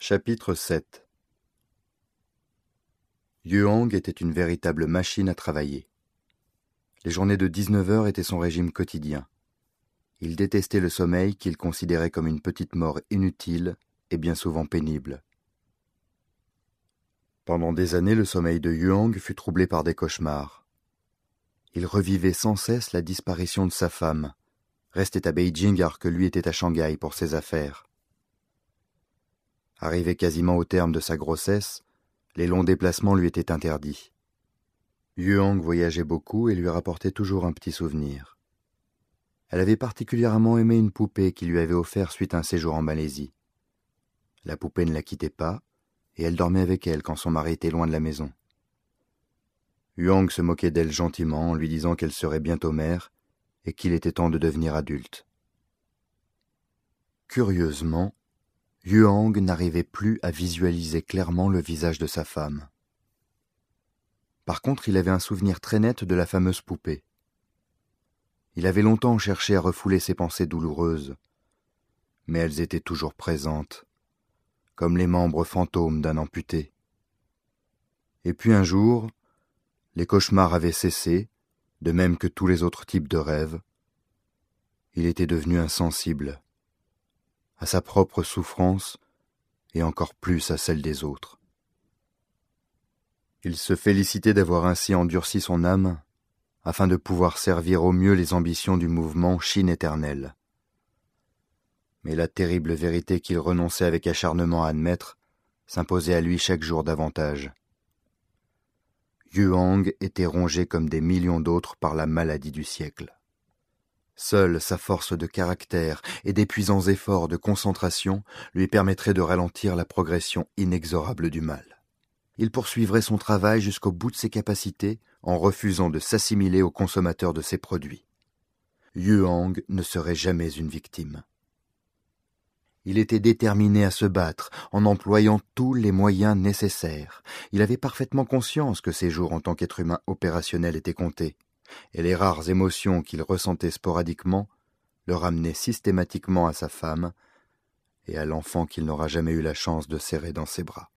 Chapitre 7 Yuang était une véritable machine à travailler. Les journées de 19 heures étaient son régime quotidien. Il détestait le sommeil qu'il considérait comme une petite mort inutile et bien souvent pénible. Pendant des années, le sommeil de Yuang fut troublé par des cauchemars. Il revivait sans cesse la disparition de sa femme, restait à Beijing alors que lui était à Shanghai pour ses affaires. Arrivé quasiment au terme de sa grossesse, les longs déplacements lui étaient interdits. Yuang voyageait beaucoup et lui rapportait toujours un petit souvenir. Elle avait particulièrement aimé une poupée qu'il lui avait offert suite à un séjour en Malaisie. La poupée ne la quittait pas, et elle dormait avec elle quand son mari était loin de la maison. Yuang se moquait d'elle gentiment en lui disant qu'elle serait bientôt mère et qu'il était temps de devenir adulte. Curieusement, Yuang n'arrivait plus à visualiser clairement le visage de sa femme. Par contre, il avait un souvenir très net de la fameuse poupée. Il avait longtemps cherché à refouler ses pensées douloureuses, mais elles étaient toujours présentes, comme les membres fantômes d'un amputé. Et puis un jour, les cauchemars avaient cessé, de même que tous les autres types de rêves. Il était devenu insensible à sa propre souffrance et encore plus à celle des autres. Il se félicitait d'avoir ainsi endurci son âme afin de pouvoir servir au mieux les ambitions du mouvement Chine éternelle. Mais la terrible vérité qu'il renonçait avec acharnement à admettre s'imposait à lui chaque jour davantage. Yuang était rongé comme des millions d'autres par la maladie du siècle. Seule sa force de caractère et d'épuisants efforts de concentration lui permettraient de ralentir la progression inexorable du mal. Il poursuivrait son travail jusqu'au bout de ses capacités en refusant de s'assimiler aux consommateurs de ses produits. Yuang ne serait jamais une victime. Il était déterminé à se battre en employant tous les moyens nécessaires. Il avait parfaitement conscience que ses jours en tant qu'être humain opérationnel étaient comptés et les rares émotions qu'il ressentait sporadiquement le ramenaient systématiquement à sa femme et à l'enfant qu'il n'aura jamais eu la chance de serrer dans ses bras.